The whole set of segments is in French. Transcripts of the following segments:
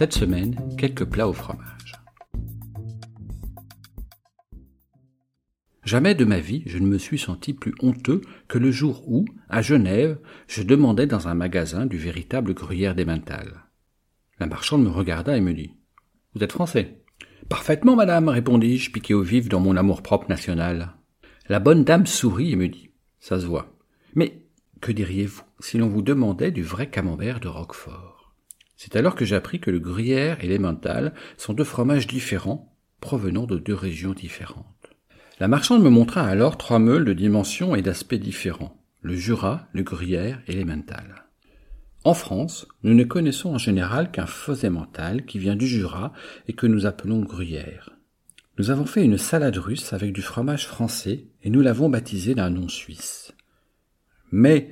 Cette semaine, quelques plats au fromage. Jamais de ma vie je ne me suis senti plus honteux que le jour où, à Genève, je demandais dans un magasin du véritable gruyère d'Emmental. La marchande me regarda et me dit Vous êtes français? Parfaitement, madame, répondis-je, piqué au vif dans mon amour-propre national. La bonne dame sourit et me dit Ça se voit. Mais que diriez-vous si l'on vous demandait du vrai camembert de Roquefort? C'est alors que j'appris que le gruyère et l'emmental sont deux fromages différents, provenant de deux régions différentes. La marchande me montra alors trois meules de dimensions et d'aspects différents, le Jura, le gruyère et l'emmental. En France, nous ne connaissons en général qu'un faux emmental qui vient du Jura et que nous appelons gruyère. Nous avons fait une salade russe avec du fromage français et nous l'avons baptisé d'un nom suisse. Mais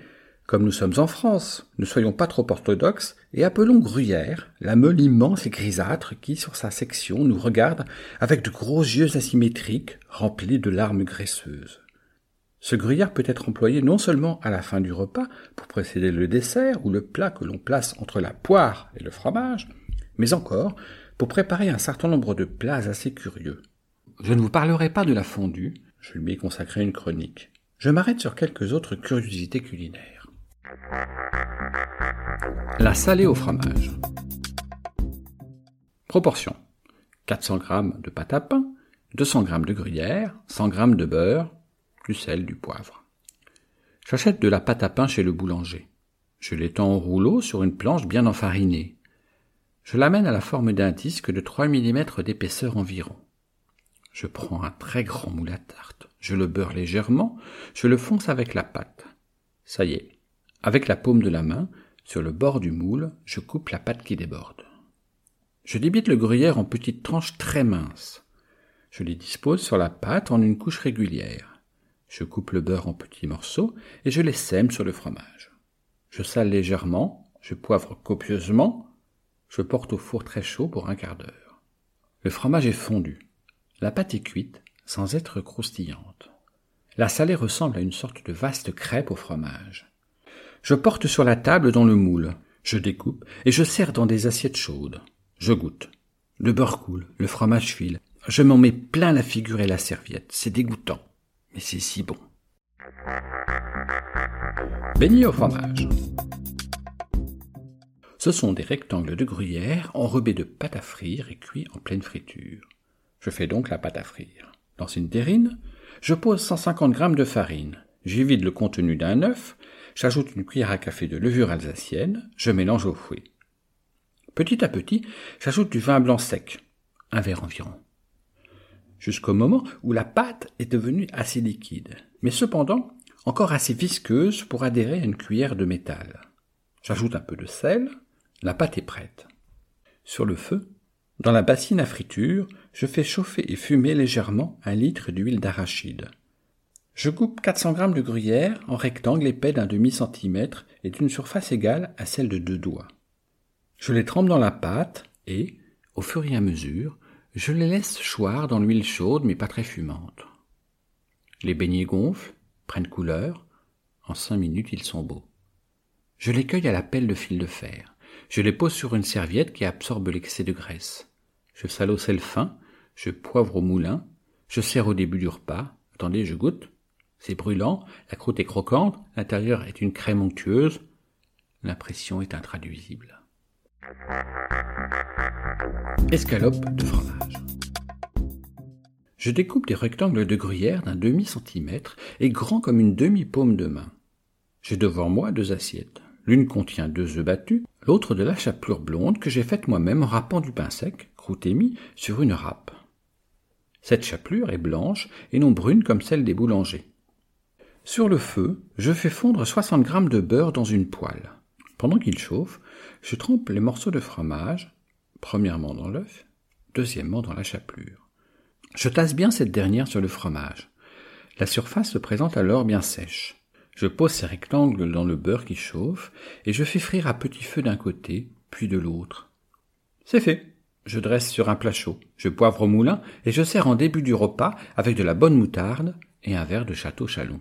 comme nous sommes en France, ne soyons pas trop orthodoxes et appelons Gruyère la meule immense et grisâtre qui, sur sa section, nous regarde avec de gros yeux asymétriques remplis de larmes graisseuses. Ce gruyère peut être employé non seulement à la fin du repas pour précéder le dessert ou le plat que l'on place entre la poire et le fromage, mais encore pour préparer un certain nombre de plats assez curieux. Je ne vous parlerai pas de la fondue, je lui ai consacré une chronique. Je m'arrête sur quelques autres curiosités culinaires. La salée au fromage. Proportion 400 g de pâte à pain, 200 g de gruyère, 100 g de beurre, du sel, du poivre. J'achète de la pâte à pain chez le boulanger. Je l'étends en rouleau sur une planche bien enfarinée. Je l'amène à la forme d'un disque de 3 mm d'épaisseur environ. Je prends un très grand moule à tarte, je le beurre légèrement, je le fonce avec la pâte. Ça y est, avec la paume de la main, sur le bord du moule, je coupe la pâte qui déborde. Je débite le gruyère en petites tranches très minces. Je les dispose sur la pâte en une couche régulière. Je coupe le beurre en petits morceaux et je les sème sur le fromage. Je sale légèrement, je poivre copieusement, je porte au four très chaud pour un quart d'heure. Le fromage est fondu. La pâte est cuite sans être croustillante. La salée ressemble à une sorte de vaste crêpe au fromage. Je porte sur la table dans le moule. Je découpe et je sers dans des assiettes chaudes. Je goûte. Le beurre coule, le fromage file. Je m'en mets plein la figure et la serviette. C'est dégoûtant, mais c'est si bon. Beignets au fromage. Ce sont des rectangles de gruyère enrobés de pâte à frire et cuits en pleine friture. Je fais donc la pâte à frire. Dans une terrine, je pose 150 g de farine. J'y vide le contenu d'un œuf J'ajoute une cuillère à café de levure alsacienne, je mélange au fouet. Petit à petit, j'ajoute du vin blanc sec, un verre environ. Jusqu'au moment où la pâte est devenue assez liquide, mais cependant encore assez visqueuse pour adhérer à une cuillère de métal. J'ajoute un peu de sel, la pâte est prête. Sur le feu, dans la bassine à friture, je fais chauffer et fumer légèrement un litre d'huile d'arachide. Je coupe 400 g de gruyère en rectangle épais d'un demi-centimètre et d'une surface égale à celle de deux doigts. Je les trempe dans la pâte et, au fur et à mesure, je les laisse choir dans l'huile chaude mais pas très fumante. Les beignets gonflent, prennent couleur. En cinq minutes, ils sont beaux. Je les cueille à la pelle de fil de fer. Je les pose sur une serviette qui absorbe l'excès de graisse. Je sale au sel fin, je poivre au moulin, je sers au début du repas. Attendez, je goûte. C'est brûlant, la croûte est croquante, l'intérieur est une crème onctueuse, l'impression est intraduisible. Escalope de fromage. Je découpe des rectangles de gruyère d'un demi-centimètre et grands comme une demi-paume de main. J'ai devant moi deux assiettes. L'une contient deux œufs battus, l'autre de la chapelure blonde que j'ai faite moi-même en râpant du pain sec, croûte émis, sur une râpe. Cette chapelure est blanche et non brune comme celle des boulangers. Sur le feu, je fais fondre 60 g de beurre dans une poêle. Pendant qu'il chauffe, je trempe les morceaux de fromage, premièrement dans l'œuf, deuxièmement dans la chapelure. Je tasse bien cette dernière sur le fromage. La surface se présente alors bien sèche. Je pose ces rectangles dans le beurre qui chauffe et je fais frire à petit feu d'un côté, puis de l'autre. C'est fait. Je dresse sur un plat chaud, je poivre au moulin et je sers en début du repas avec de la bonne moutarde et un verre de château chalon.